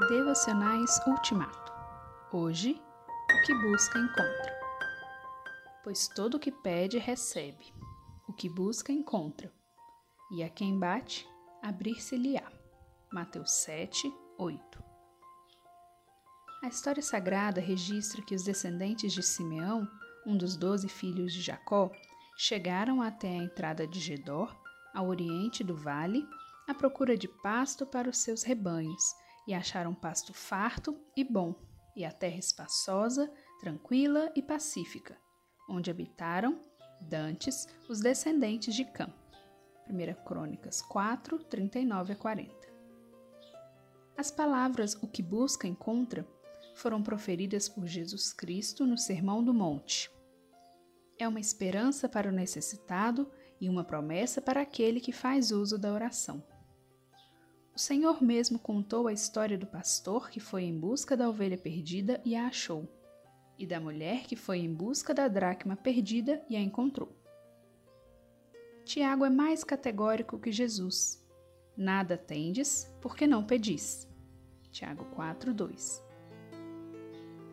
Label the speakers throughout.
Speaker 1: Devocionais Ultimato. Hoje, o que busca encontra. Pois todo o que pede recebe, o que busca encontra, e a quem bate, abrir-se-lhe-á. Mateus 7, 8. A história sagrada registra que os descendentes de Simeão, um dos doze filhos de Jacó, chegaram até a entrada de Gedor, ao oriente do vale, à procura de pasto para os seus rebanhos e acharam pasto farto e bom, e a terra espaçosa, tranquila e pacífica, onde habitaram, dantes, os descendentes de Cã. 1 Crônicas 4, 39 a 40. As palavras o que busca encontra foram proferidas por Jesus Cristo no Sermão do Monte. É uma esperança para o necessitado e uma promessa para aquele que faz uso da oração. O Senhor mesmo contou a história do pastor que foi em busca da ovelha perdida e a achou, e da mulher que foi em busca da dracma perdida e a encontrou. Tiago é mais categórico que Jesus. Nada tendes, porque não pedis. Tiago 4:2.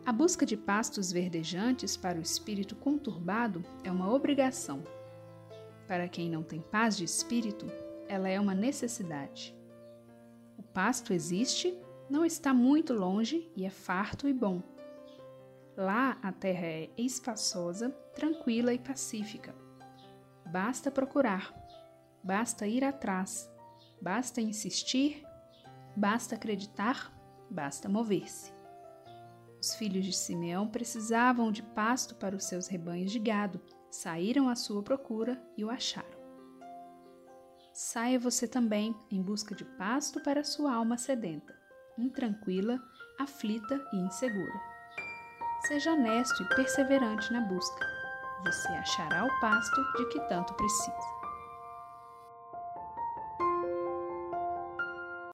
Speaker 1: A busca de pastos verdejantes para o espírito conturbado é uma obrigação. Para quem não tem paz de espírito, ela é uma necessidade. Pasto existe, não está muito longe e é farto e bom. Lá a terra é espaçosa, tranquila e pacífica. Basta procurar, basta ir atrás, basta insistir, basta acreditar, basta mover-se. Os filhos de Simeão precisavam de pasto para os seus rebanhos de gado, saíram à sua procura e o acharam. Saia você também em busca de pasto para sua alma sedenta, intranquila, aflita e insegura. Seja honesto e perseverante na busca. Você achará o pasto de que tanto precisa.